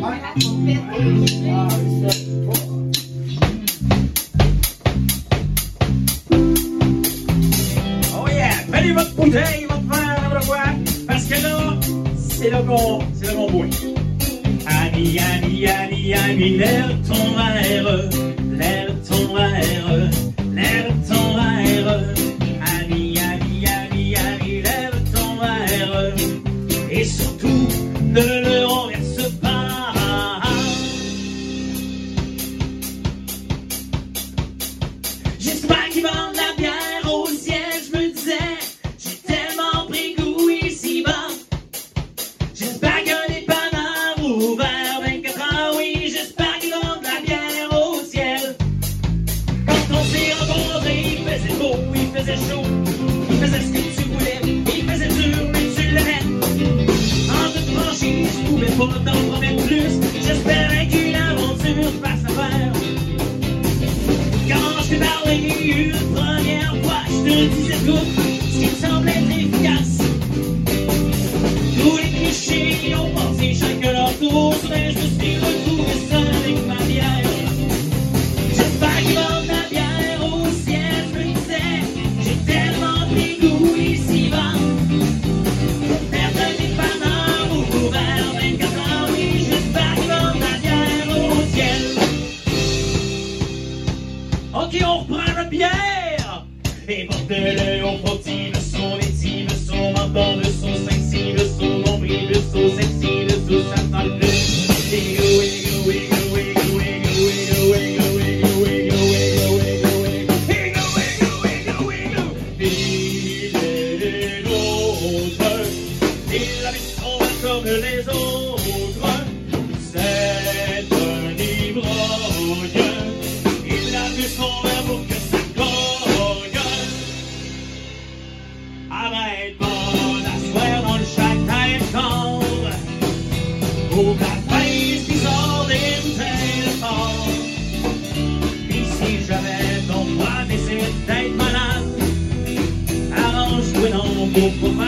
I have to fit minutos. corpo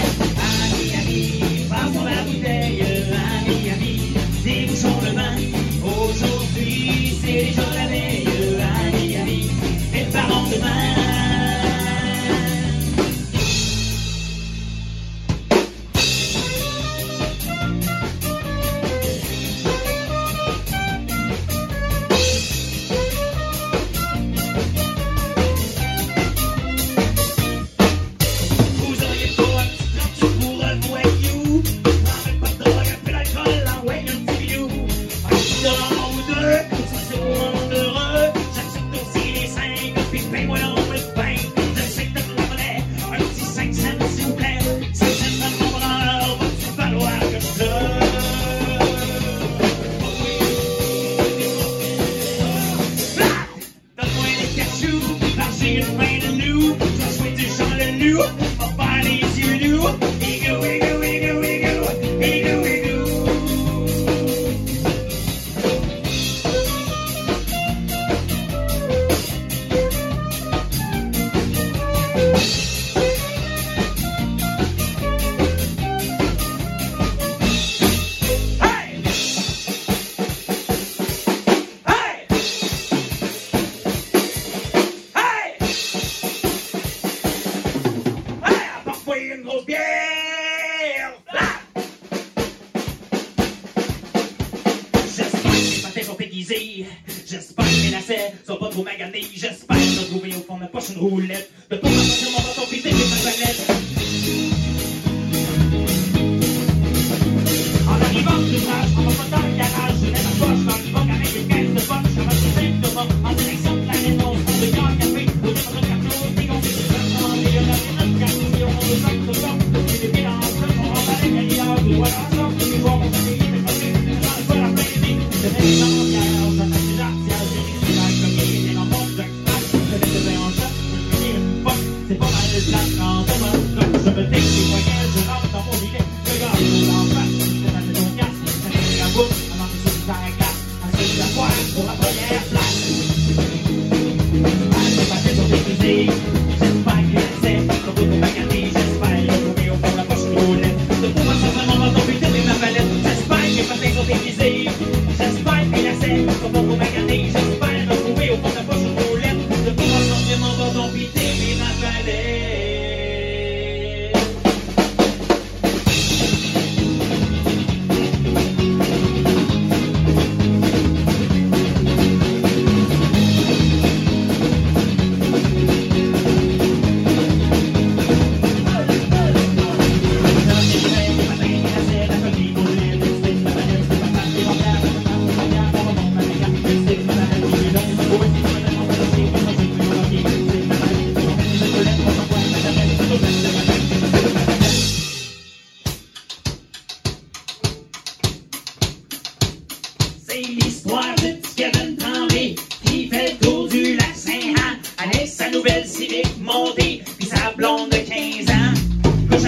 J'espère que mes lacets sont pas trop maganés. J'espère que trouver au fond de ma poche une roulette.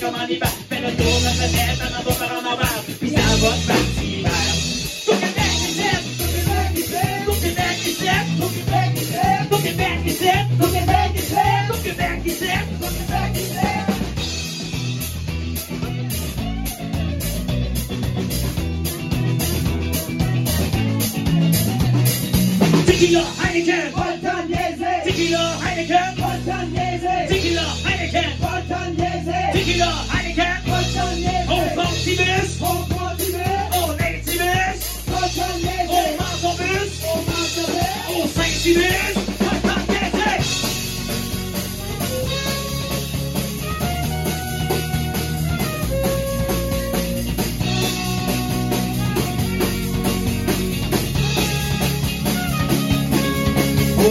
take a money back.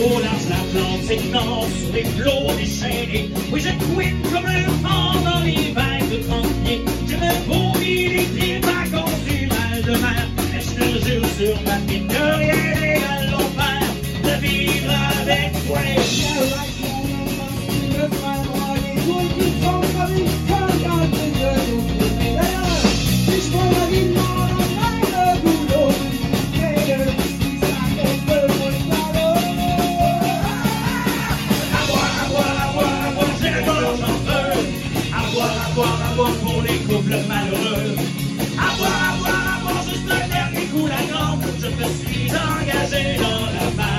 Au large l'Atlantique Nord, sur les flots déchaînés, oui, je couine comme le vent dans l'hiver. je me suis engagé dans la.